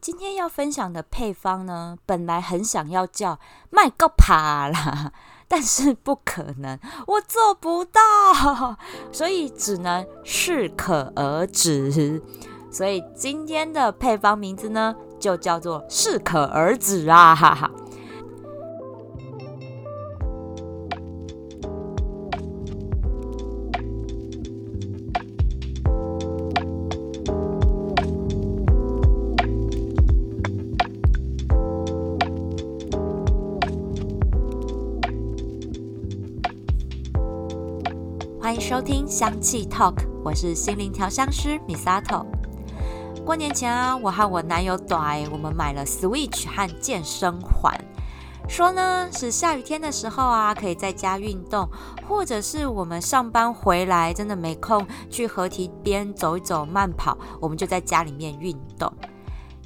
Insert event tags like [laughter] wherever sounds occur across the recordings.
今天要分享的配方呢，本来很想要叫麦个帕啦，[laughs] 但是不可能，我做不到，所以只能适可而止。所以今天的配方名字呢，就叫做适可而止啊，哈哈。收听香气 Talk，我是心灵调香师 Misato。过年前啊，我和我男友短，我们买了 Switch 和健身环，说呢是下雨天的时候啊，可以在家运动，或者是我们上班回来真的没空去河堤边走一走、慢跑，我们就在家里面运动。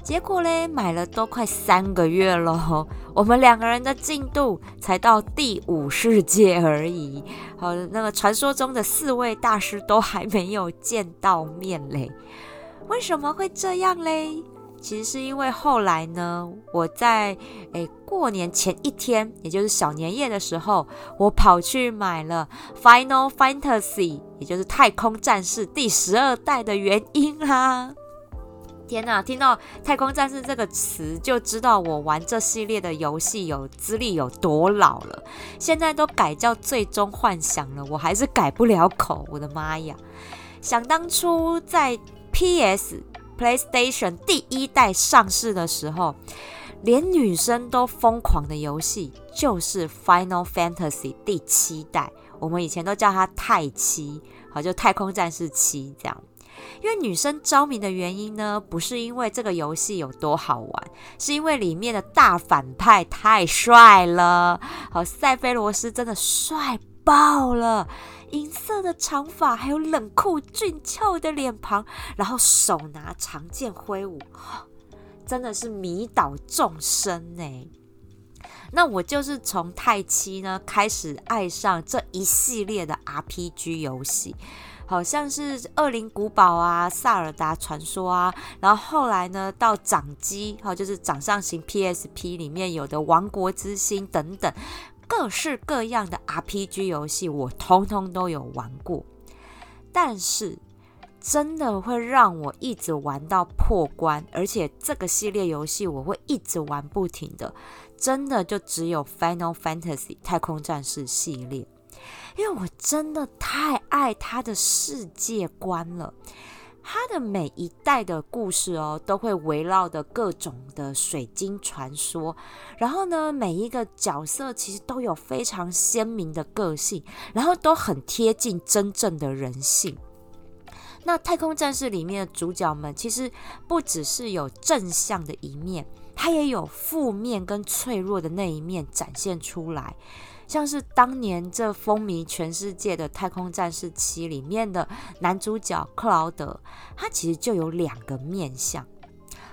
结果嘞，买了都快三个月了，[laughs] 我们两个人的进度才到第五世界而已。好，那个传说中的四位大师都还没有见到面嘞。为什么会这样嘞？其实是因为后来呢，我在诶过年前一天，也就是小年夜的时候，我跑去买了《Final Fantasy》，也就是《太空战士》第十二代的原因啦。天呐，听到“太空战士”这个词，就知道我玩这系列的游戏有资历有多老了。现在都改叫《最终幻想》了，我还是改不了口。我的妈呀！想当初在 PS PlayStation 第一代上市的时候，连女生都疯狂的游戏就是《Final Fantasy》第七代，我们以前都叫它“太七”，好，就《太空战士七》这样。因为女生着迷的原因呢，不是因为这个游戏有多好玩，是因为里面的大反派太帅了。好，塞菲罗斯真的帅爆了，银色的长发，还有冷酷俊俏的脸庞，然后手拿长剑挥舞，真的是迷倒众生呢。那我就是从太七呢开始爱上这一系列的 RPG 游戏。好像是《恶灵古堡》啊，《萨尔达传说》啊，然后后来呢，到掌机，哈，就是掌上型 PSP 里面有的《王国之心》等等，各式各样的 RPG 游戏，我通通都有玩过。但是，真的会让我一直玩到破关，而且这个系列游戏我会一直玩不停的，真的就只有《Final Fantasy》太空战士系列。因为我真的太爱他的世界观了，他的每一代的故事哦，都会围绕的各种的水晶传说，然后呢，每一个角色其实都有非常鲜明的个性，然后都很贴近真正的人性。那太空战士里面的主角们，其实不只是有正向的一面，他也有负面跟脆弱的那一面展现出来。像是当年这风靡全世界的《太空战士七》里面的男主角克劳德，他其实就有两个面相，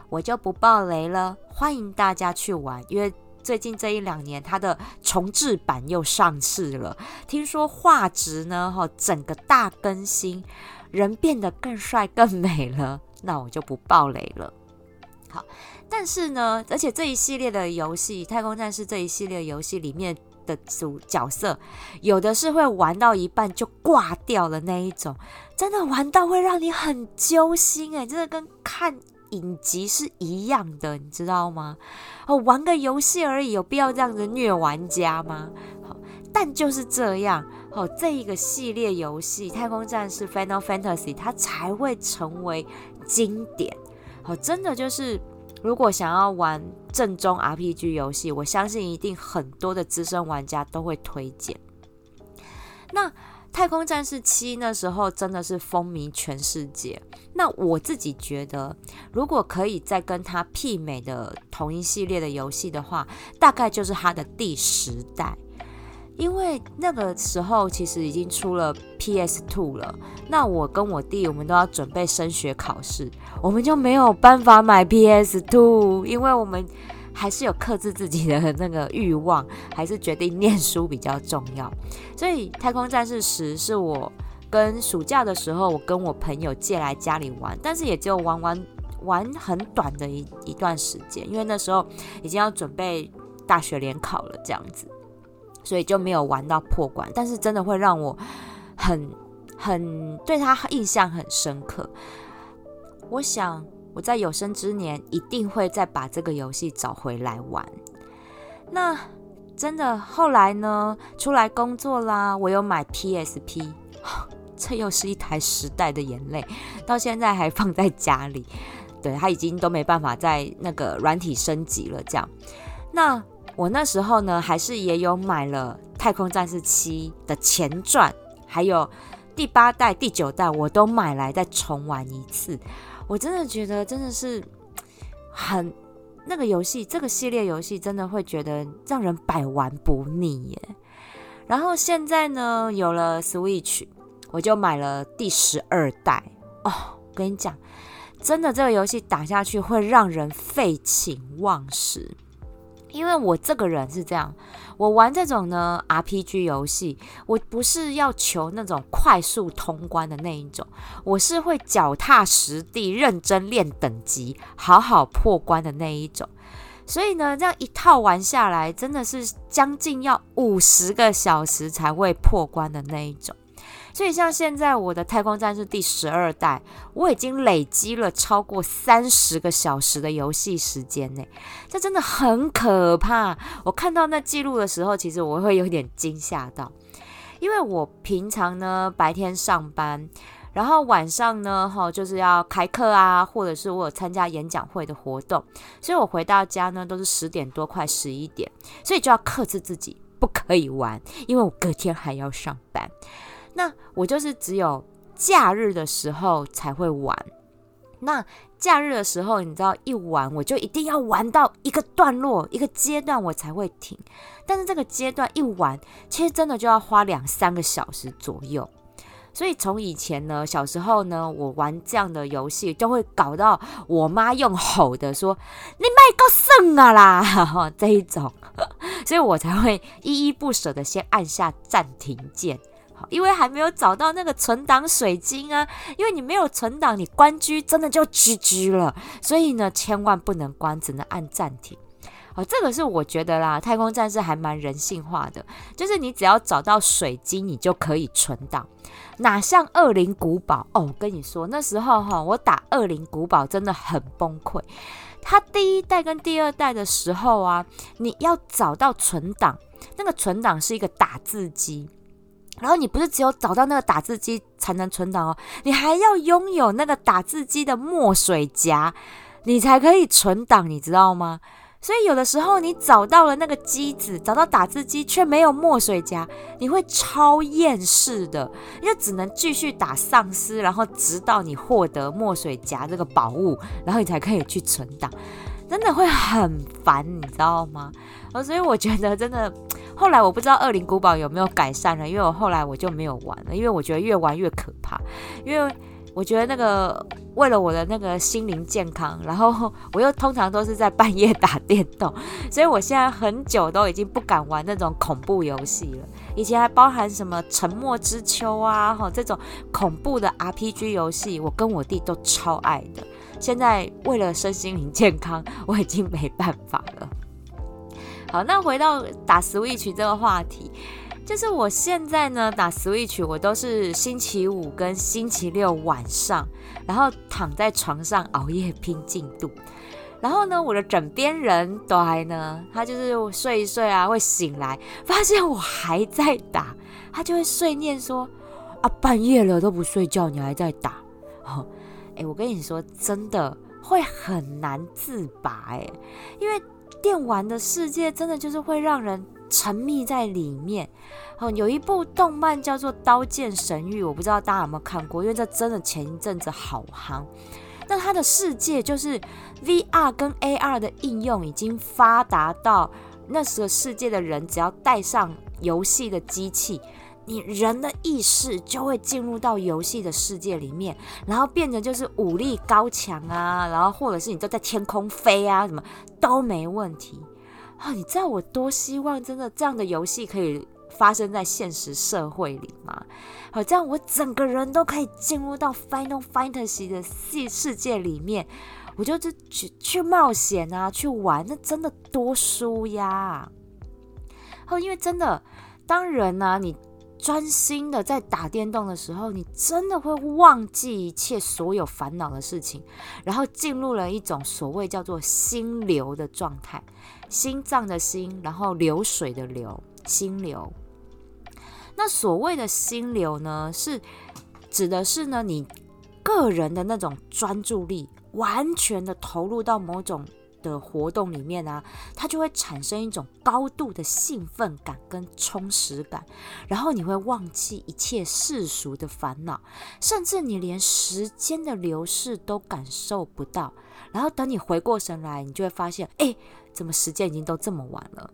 我就不爆雷了，欢迎大家去玩，因为最近这一两年他的重置版又上市了，听说画质呢，哈，整个大更新，人变得更帅更美了，那我就不爆雷了。好，但是呢，而且这一系列的游戏《太空战士》这一系列游戏里面。的主角色，有的是会玩到一半就挂掉的那一种，真的玩到会让你很揪心哎，真的跟看影集是一样的，你知道吗？哦，玩个游戏而已，有必要这样子虐玩家吗？好，但就是这样，好，这一个系列游戏《太空战士 Final Fantasy》它才会成为经典，好，真的就是。如果想要玩正宗 RPG 游戏，我相信一定很多的资深玩家都会推荐。那《太空战士七》那时候真的是风靡全世界。那我自己觉得，如果可以再跟它媲美的同一系列的游戏的话，大概就是它的第十代。因为那个时候其实已经出了 PS Two 了，那我跟我弟我们都要准备升学考试，我们就没有办法买 PS Two，因为我们还是有克制自己的那个欲望，还是决定念书比较重要。所以《太空战士十》是我跟暑假的时候，我跟我朋友借来家里玩，但是也就玩玩玩很短的一一段时间，因为那时候已经要准备大学联考了，这样子，所以就没有玩到破关。但是真的会让我很很对他印象很深刻。我想我在有生之年一定会再把这个游戏找回来玩。那真的后来呢，出来工作啦，我有买 PSP，这又是一台时代的眼泪，到现在还放在家里。对，它已经都没办法在那个软体升级了。这样，那我那时候呢，还是也有买了《太空战士七》的前传，还有第八代、第九代，我都买来再重玩一次。我真的觉得真的是很那个游戏，这个系列游戏真的会觉得让人百玩不腻耶。然后现在呢，有了 Switch，我就买了第十二代哦。我跟你讲，真的这个游戏打下去会让人废寝忘食。因为我这个人是这样，我玩这种呢 RPG 游戏，我不是要求那种快速通关的那一种，我是会脚踏实地、认真练等级、好好破关的那一种。所以呢，这样一套玩下来，真的是将近要五十个小时才会破关的那一种。所以，像现在我的太空战士第十二代，我已经累积了超过三十个小时的游戏时间呢，这真的很可怕。我看到那记录的时候，其实我会有点惊吓到，因为我平常呢白天上班，然后晚上呢哈就是要开课啊，或者是我有参加演讲会的活动，所以我回到家呢都是十点多快十一点，所以就要克制自己不可以玩，因为我隔天还要上班。那我就是只有假日的时候才会玩。那假日的时候，你知道一玩我就一定要玩到一个段落、一个阶段我才会停。但是这个阶段一玩，其实真的就要花两三个小时左右。所以从以前呢，小时候呢，我玩这样的游戏，就会搞到我妈用吼的说：“你卖够剩啊啦！” [laughs] 这一种，[laughs] 所以我才会依依不舍的先按下暂停键。因为还没有找到那个存档水晶啊，因为你没有存档，你关机真的就 GG 了。所以呢，千万不能关，只能按暂停。哦，这个是我觉得啦，太空战士还蛮人性化的，就是你只要找到水晶，你就可以存档。哪像恶灵古堡哦，我跟你说，那时候哈，我打恶灵古堡真的很崩溃。它第一代跟第二代的时候啊，你要找到存档，那个存档是一个打字机。然后你不是只有找到那个打字机才能存档哦，你还要拥有那个打字机的墨水夹，你才可以存档，你知道吗？所以有的时候你找到了那个机子，找到打字机却没有墨水夹，你会超厌世的，你就只能继续打丧尸，然后直到你获得墨水夹这个宝物，然后你才可以去存档，真的会很烦，你知道吗？哦，所以我觉得真的。后来我不知道《恶灵古堡》有没有改善了，因为我后来我就没有玩了，因为我觉得越玩越可怕。因为我觉得那个为了我的那个心灵健康，然后我又通常都是在半夜打电动，[laughs] 所以我现在很久都已经不敢玩那种恐怖游戏了。以前还包含什么《沉默之丘》啊，哈这种恐怖的 RPG 游戏，我跟我弟都超爱的。现在为了身心灵健康，我已经没办法了。好，那回到打 Switch 这个话题，就是我现在呢打 Switch，我都是星期五跟星期六晚上，然后躺在床上熬夜拼进度。然后呢，我的枕边人都还呢，他就是睡一睡啊，会醒来发现我还在打，他就会碎念说：“啊，半夜了都不睡觉，你还在打？”哦，哎，我跟你说，真的会很难自拔哎，因为。电玩的世界真的就是会让人沉迷在里面。哦，有一部动漫叫做《刀剑神域》，我不知道大家有没有看过，因为这真的前一阵子好夯。那它的世界就是 VR 跟 AR 的应用已经发达到那时候世界的人只要带上游戏的机器。你人的意识就会进入到游戏的世界里面，然后变成就是武力高强啊，然后或者是你都在天空飞啊，什么都没问题啊！你知道我多希望真的这样的游戏可以发生在现实社会里吗？好，这样我整个人都可以进入到 Final Fantasy 的世世界里面，我就是去去冒险啊，去玩，那真的多舒压啊！因为真的，当人呢，你专心的在打电动的时候，你真的会忘记一切所有烦恼的事情，然后进入了一种所谓叫做心流的状态，心脏的心，然后流水的流，心流。那所谓的心流呢，是指的是呢，你个人的那种专注力。完全的投入到某种的活动里面啊，它就会产生一种高度的兴奋感跟充实感，然后你会忘记一切世俗的烦恼，甚至你连时间的流逝都感受不到。然后等你回过神来，你就会发现，哎，怎么时间已经都这么晚了？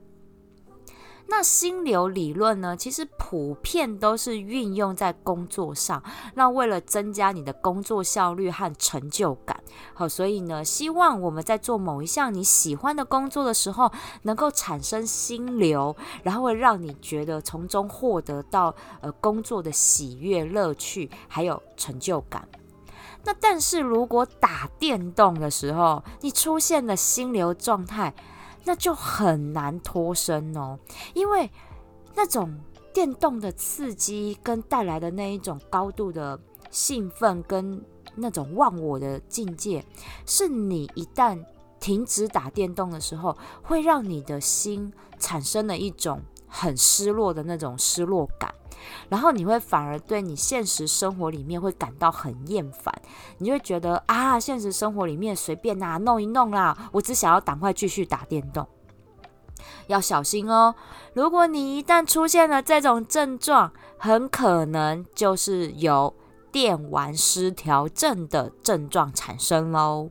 那心流理论呢？其实普遍都是运用在工作上。那为了增加你的工作效率和成就感，好，所以呢，希望我们在做某一项你喜欢的工作的时候，能够产生心流，然后会让你觉得从中获得到呃工作的喜悦、乐趣，还有成就感。那但是如果打电动的时候，你出现了心流状态，那就很难脱身哦，因为那种电动的刺激跟带来的那一种高度的兴奋跟那种忘我的境界，是你一旦停止打电动的时候，会让你的心产生了一种很失落的那种失落感。然后你会反而对你现实生活里面会感到很厌烦，你会觉得啊，现实生活里面随便啊弄一弄啦，我只想要赶快继续打电动。要小心哦，如果你一旦出现了这种症状，很可能就是有电玩失调症的症状产生喽。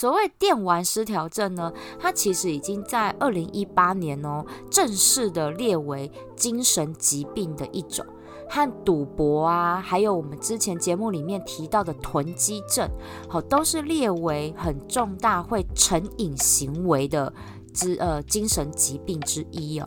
所谓电玩失调症呢，它其实已经在二零一八年哦，正式的列为精神疾病的一种，和赌博啊，还有我们之前节目里面提到的囤积症，好，都是列为很重大会成瘾行为的之呃精神疾病之一哦。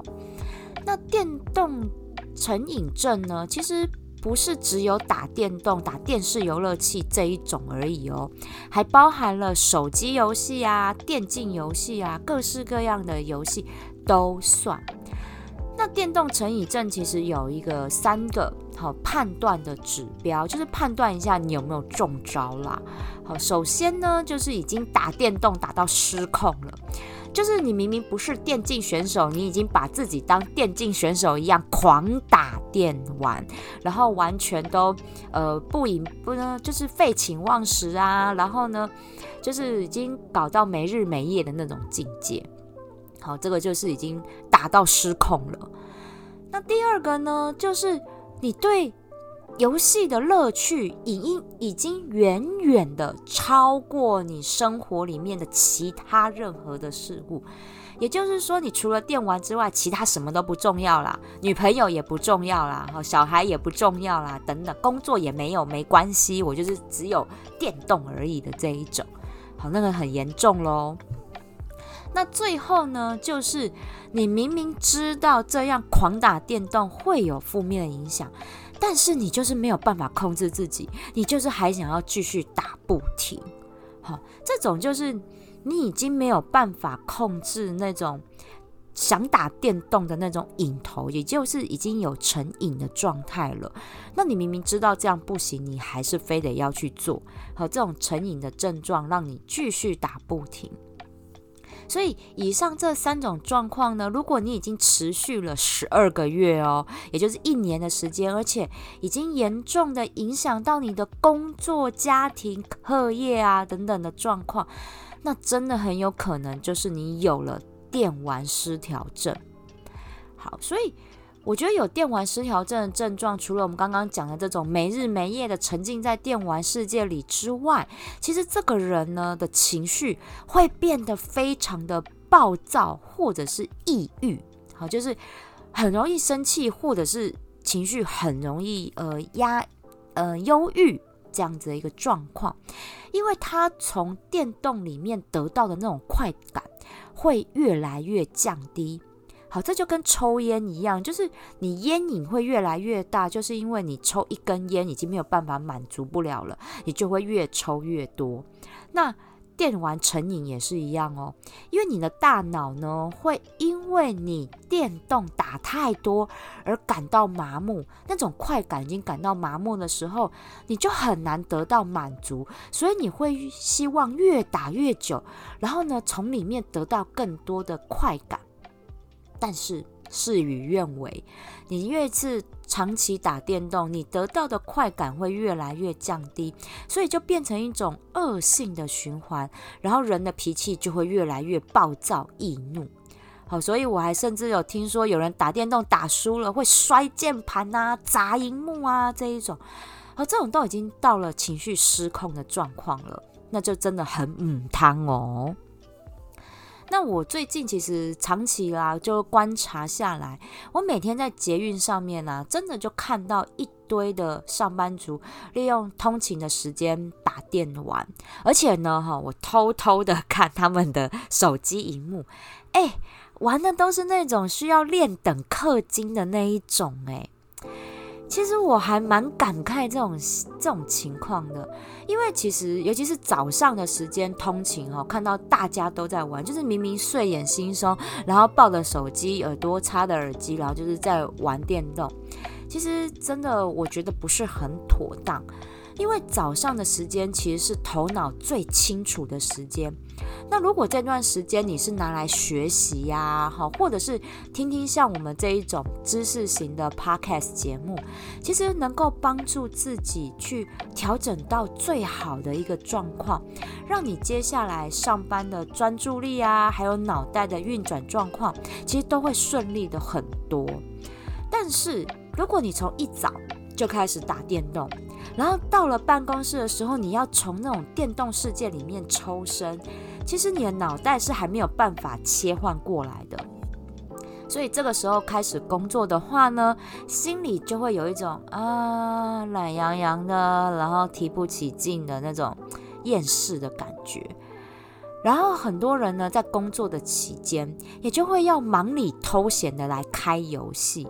那电动成瘾症呢，其实。不是只有打电动、打电视游乐器这一种而已哦，还包含了手机游戏啊、电竞游戏啊，各式各样的游戏都算。那电动成瘾症其实有一个三个好判断的指标，就是判断一下你有没有中招啦。好，首先呢，就是已经打电动打到失控了。就是你明明不是电竞选手，你已经把自己当电竞选手一样狂打电玩，然后完全都呃不饮不呢，就是废寝忘食啊，然后呢，就是已经搞到没日没夜的那种境界。好，这个就是已经打到失控了。那第二个呢，就是你对。游戏的乐趣已经已经远远的超过你生活里面的其他任何的事物，也就是说，你除了电玩之外，其他什么都不重要啦，女朋友也不重要啦，小孩也不重要啦，等等，工作也没有，没关系，我就是只有电动而已的这一种，好，那个很严重喽。那最后呢，就是你明明知道这样狂打电动会有负面的影响。但是你就是没有办法控制自己，你就是还想要继续打不停，好，这种就是你已经没有办法控制那种想打电动的那种瘾头，也就是已经有成瘾的状态了。那你明明知道这样不行，你还是非得要去做，好，这种成瘾的症状让你继续打不停。所以，以上这三种状况呢，如果你已经持续了十二个月哦，也就是一年的时间，而且已经严重的影响到你的工作、家庭、课业啊等等的状况，那真的很有可能就是你有了电玩失调症。好，所以。我觉得有电玩失调症的症状，除了我们刚刚讲的这种没日没夜的沉浸在电玩世界里之外，其实这个人呢的情绪会变得非常的暴躁，或者是抑郁，好，就是很容易生气，或者是情绪很容易呃压呃忧郁这样子的一个状况，因为他从电动里面得到的那种快感会越来越降低。好，这就跟抽烟一样，就是你烟瘾会越来越大，就是因为你抽一根烟已经没有办法满足不了了，你就会越抽越多。那电玩成瘾也是一样哦，因为你的大脑呢，会因为你电动打太多而感到麻木，那种快感已经感到麻木的时候，你就很难得到满足，所以你会希望越打越久，然后呢，从里面得到更多的快感，但是。事与愿违，你越是长期打电动，你得到的快感会越来越降低，所以就变成一种恶性的循环，然后人的脾气就会越来越暴躁易怒。好，所以我还甚至有听说有人打电动打输了会摔键盘啊、砸荧幕啊这一种，好，这种都已经到了情绪失控的状况了，那就真的很嗯汤哦。那我最近其实长期啦，就观察下来，我每天在捷运上面呢，真的就看到一堆的上班族利用通勤的时间打电玩，而且呢，哈，我偷偷的 [laughs] 看他们的手机荧幕，哎，玩的都是那种需要练等氪金的那一种，哎。其实我还蛮感慨这种这种情况的，因为其实尤其是早上的时间通勤哦，看到大家都在玩，就是明明睡眼惺忪，然后抱着手机，耳朵插的耳机，然后就是在玩电动。其实真的，我觉得不是很妥当。因为早上的时间其实是头脑最清楚的时间，那如果这段时间你是拿来学习呀，好，或者是听听像我们这一种知识型的 podcast 节目，其实能够帮助自己去调整到最好的一个状况，让你接下来上班的专注力啊，还有脑袋的运转状况，其实都会顺利的很多。但是如果你从一早就开始打电动，然后到了办公室的时候，你要从那种电动世界里面抽身，其实你的脑袋是还没有办法切换过来的。所以这个时候开始工作的话呢，心里就会有一种啊懒洋洋的，然后提不起劲的那种厌世的感觉。然后很多人呢，在工作的期间，也就会要忙里偷闲的来开游戏，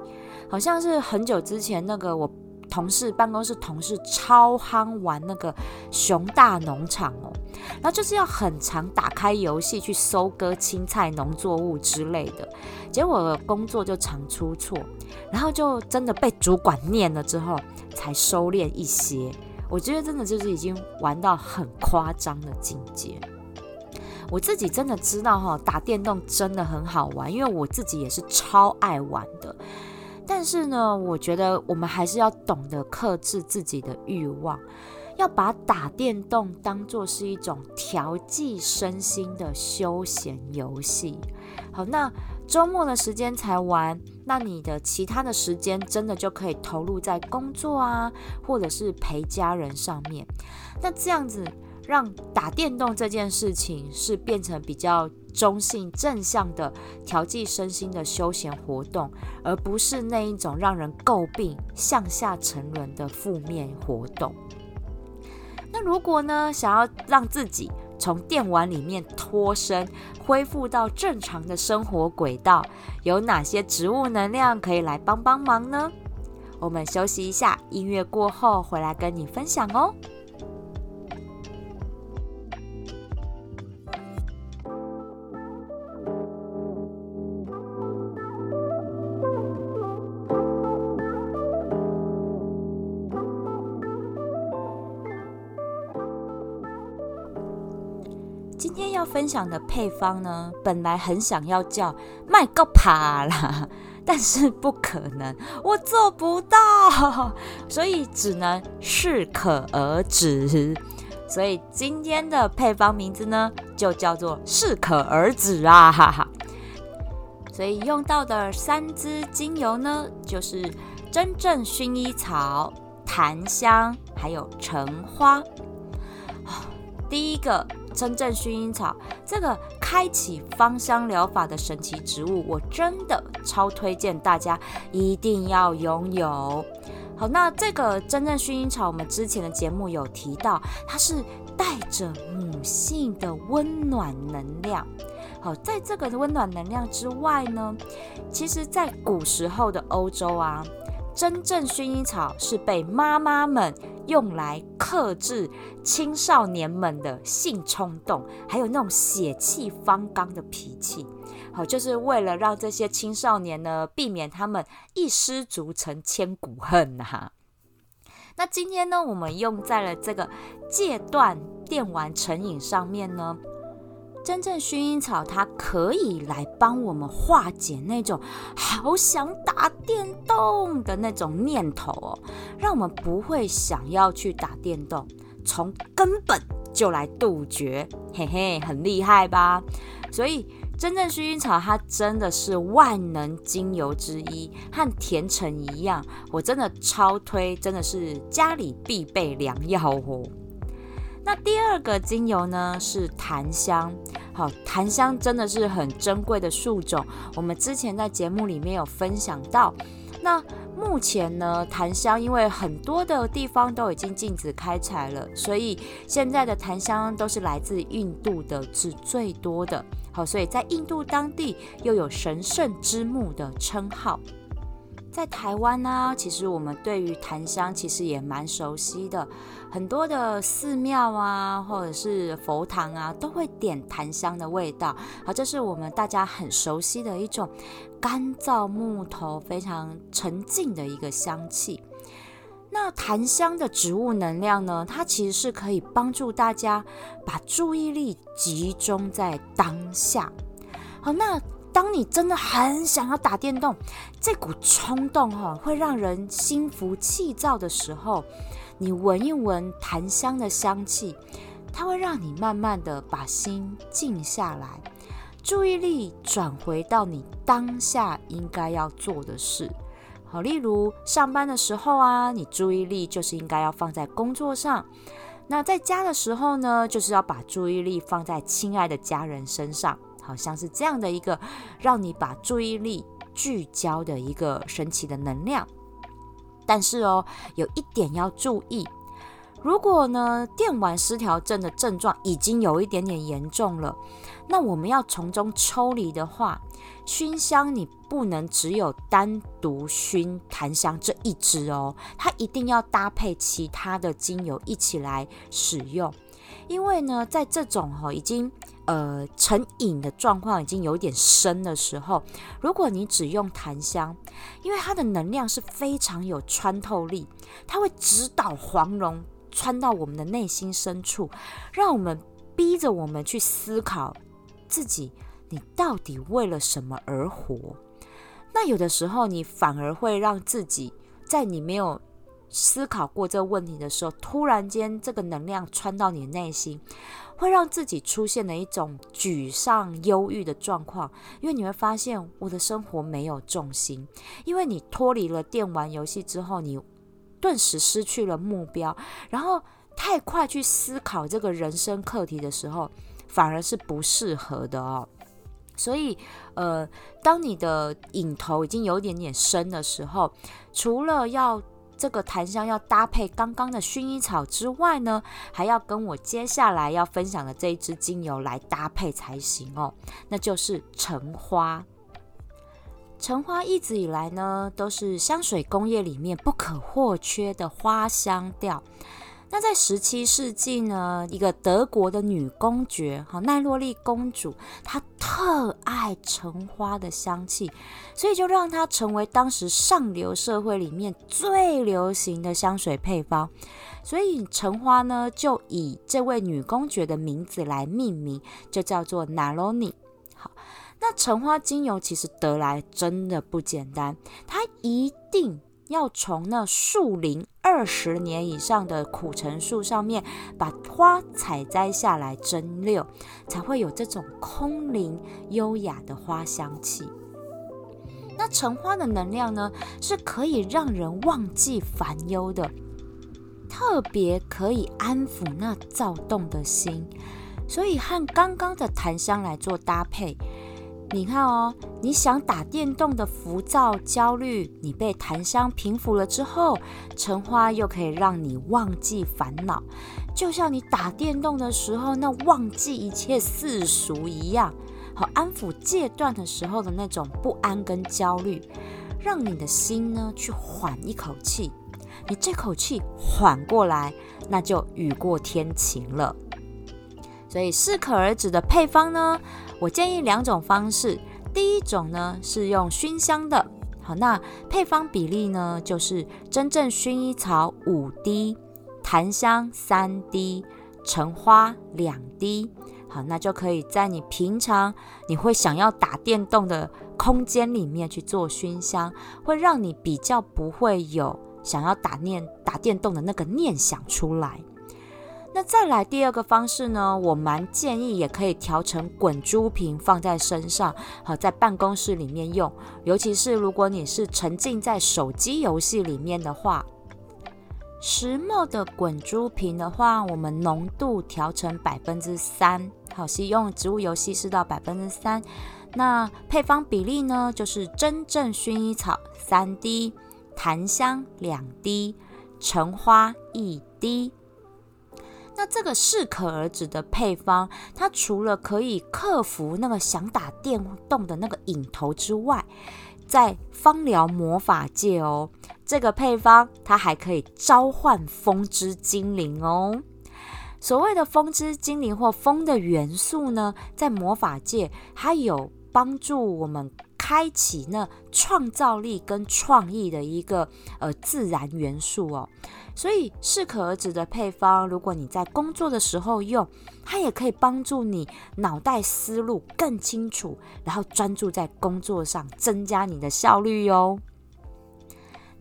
好像是很久之前那个我。同事办公室同事超夯玩那个熊大农场哦，然后就是要很常打开游戏去收割青菜、农作物之类的，结果工作就常出错，然后就真的被主管念了之后才收敛一些。我觉得真的就是已经玩到很夸张的境界。我自己真的知道哈，打电动真的很好玩，因为我自己也是超爱玩的。但是呢，我觉得我们还是要懂得克制自己的欲望，要把打电动当做是一种调剂身心的休闲游戏。好，那周末的时间才玩，那你的其他的时间真的就可以投入在工作啊，或者是陪家人上面。那这样子。让打电动这件事情是变成比较中性正向的调剂身心的休闲活动，而不是那一种让人诟病向下沉沦的负面活动。那如果呢，想要让自己从电玩里面脱身，恢复到正常的生活轨道，有哪些植物能量可以来帮帮忙呢？我们休息一下，音乐过后回来跟你分享哦。分享的配方呢，本来很想要叫麦个帕啦，[laughs] 但是不可能，我做不到，所以只能适可而止。所以今天的配方名字呢，就叫做适可而止啊！[laughs] 所以用到的三支精油呢，就是真正薰衣草、檀香，还有橙花。[sighs] 第一个。真正薰衣草这个开启芳香疗法的神奇植物，我真的超推荐大家一定要拥有。好，那这个真正薰衣草，我们之前的节目有提到，它是带着母性的温暖能量。好，在这个温暖能量之外呢，其实，在古时候的欧洲啊，真正薰衣草是被妈妈们用来克制青少年们的性冲动，还有那种血气方刚的脾气。好，就是为了让这些青少年呢，避免他们一失足成千古恨呐。那今天呢，我们用在了这个戒断电玩成瘾上面呢。真正薰衣草，它可以来帮我们化解那种好想打电动的那种念头哦，让我们不会想要去打电动，从根本就来杜绝，嘿嘿，很厉害吧？所以，真正薰衣草它真的是万能精油之一，和甜橙一样，我真的超推，真的是家里必备良药哦。那第二个精油呢是檀香，好，檀香真的是很珍贵的树种，我们之前在节目里面有分享到。那目前呢，檀香因为很多的地方都已经禁止开采了，所以现在的檀香都是来自印度的是最多的，好，所以在印度当地又有神圣之木的称号。在台湾呢，其实我们对于檀香其实也蛮熟悉的，很多的寺庙啊，或者是佛堂啊，都会点檀香的味道。好，这是我们大家很熟悉的一种干燥木头非常沉静的一个香气。那檀香的植物能量呢，它其实是可以帮助大家把注意力集中在当下。好，那。当你真的很想要打电动，这股冲动哈会让人心浮气躁的时候，你闻一闻檀香的香气，它会让你慢慢的把心静下来，注意力转回到你当下应该要做的事。好，例如上班的时候啊，你注意力就是应该要放在工作上；那在家的时候呢，就是要把注意力放在亲爱的家人身上。好像是这样的一个让你把注意力聚焦的一个神奇的能量，但是哦，有一点要注意，如果呢电玩失调症的症状已经有一点点严重了，那我们要从中抽离的话，熏香你不能只有单独熏檀香这一支哦，它一定要搭配其他的精油一起来使用，因为呢，在这种哈已经。呃，成瘾的状况已经有点深的时候，如果你只用檀香，因为它的能量是非常有穿透力，它会直捣黄龙，穿到我们的内心深处，让我们逼着我们去思考自己，你到底为了什么而活？那有的时候，你反而会让自己在你没有思考过这个问题的时候，突然间这个能量穿到你的内心。会让自己出现了一种沮丧、忧郁的状况，因为你会发现我的生活没有重心，因为你脱离了电玩游戏之后，你顿时失去了目标，然后太快去思考这个人生课题的时候，反而是不适合的哦。所以，呃，当你的影头已经有点点深的时候，除了要这个檀香要搭配刚刚的薰衣草之外呢，还要跟我接下来要分享的这一支精油来搭配才行哦，那就是橙花。橙花一直以来呢，都是香水工业里面不可或缺的花香调。那在十七世纪呢，一个德国的女公爵，哈奈洛丽公主，她特爱橙花的香气，所以就让它成为当时上流社会里面最流行的香水配方。所以橙花呢，就以这位女公爵的名字来命名，就叫做娜罗尼。好，那橙花精油其实得来真的不简单，它一定。要从那树龄二十年以上的苦橙树上面把花采摘下来蒸馏，才会有这种空灵优雅的花香气。那橙花的能量呢，是可以让人忘记烦忧的，特别可以安抚那躁动的心，所以和刚刚的檀香来做搭配。你看哦，你想打电动的浮躁、焦虑，你被檀香平抚了之后，橙花又可以让你忘记烦恼，就像你打电动的时候那忘记一切世俗一样，好安抚戒断的时候的那种不安跟焦虑，让你的心呢去缓一口气。你这口气缓过来，那就雨过天晴了。所以适可而止的配方呢，我建议两种方式。第一种呢是用熏香的，好，那配方比例呢就是真正薰衣草五滴，檀香三滴，橙花两滴。好，那就可以在你平常你会想要打电动的空间里面去做熏香，会让你比较不会有想要打念打电动的那个念想出来。那再来第二个方式呢，我蛮建议也可以调成滚珠瓶放在身上，好在办公室里面用，尤其是如果你是沉浸在手机游戏里面的话。石墨的滚珠瓶的话，我们浓度调成百分之三，好，是用植物油稀释到百分之三。那配方比例呢，就是真正薰衣草三滴，檀香两滴，橙花一滴。那这个适可而止的配方，它除了可以克服那个想打电动的那个瘾头之外，在芳疗魔法界哦，这个配方它还可以召唤风之精灵哦。所谓的风之精灵或风的元素呢，在魔法界它有帮助我们开启那创造力跟创意的一个呃自然元素哦。所以适可而止的配方，如果你在工作的时候用，它也可以帮助你脑袋思路更清楚，然后专注在工作上，增加你的效率哟。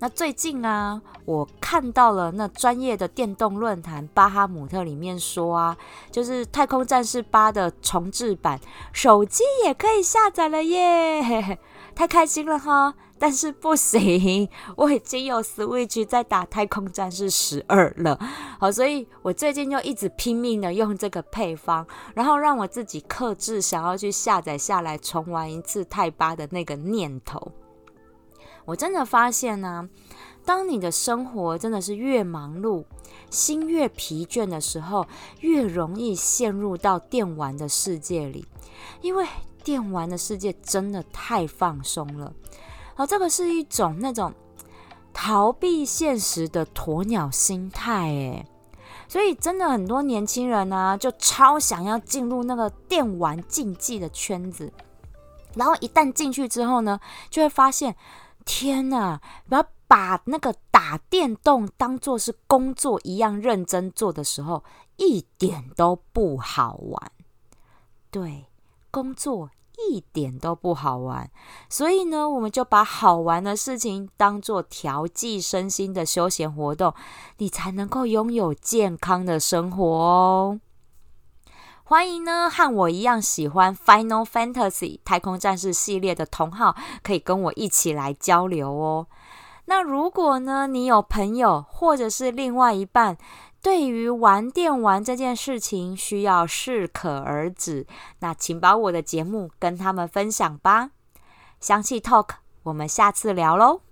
那最近啊，我看到了那专业的电动论坛巴哈姆特里面说啊，就是《太空战士八》的重置版，手机也可以下载了耶，太开心了哈！但是不行，我已经有 Switch 在打《太空战士十二》了，好，所以我最近就一直拼命的用这个配方，然后让我自己克制想要去下载下来重玩一次太八的那个念头。我真的发现呢，当你的生活真的是越忙碌，心越疲倦的时候，越容易陷入到电玩的世界里，因为电玩的世界真的太放松了。好，这个是一种那种逃避现实的鸵鸟心态，诶，所以真的很多年轻人呢，就超想要进入那个电玩竞技的圈子，然后一旦进去之后呢，就会发现，天哪，要把那个打电动当做是工作一样认真做的时候，一点都不好玩。对，工作。一点都不好玩，所以呢，我们就把好玩的事情当做调剂身心的休闲活动，你才能够拥有健康的生活哦。欢迎呢，和我一样喜欢《Final Fantasy》太空战士系列的同好，可以跟我一起来交流哦。那如果呢，你有朋友或者是另外一半，对于玩电玩这件事情，需要适可而止。那请把我的节目跟他们分享吧。香气 Talk，我们下次聊喽。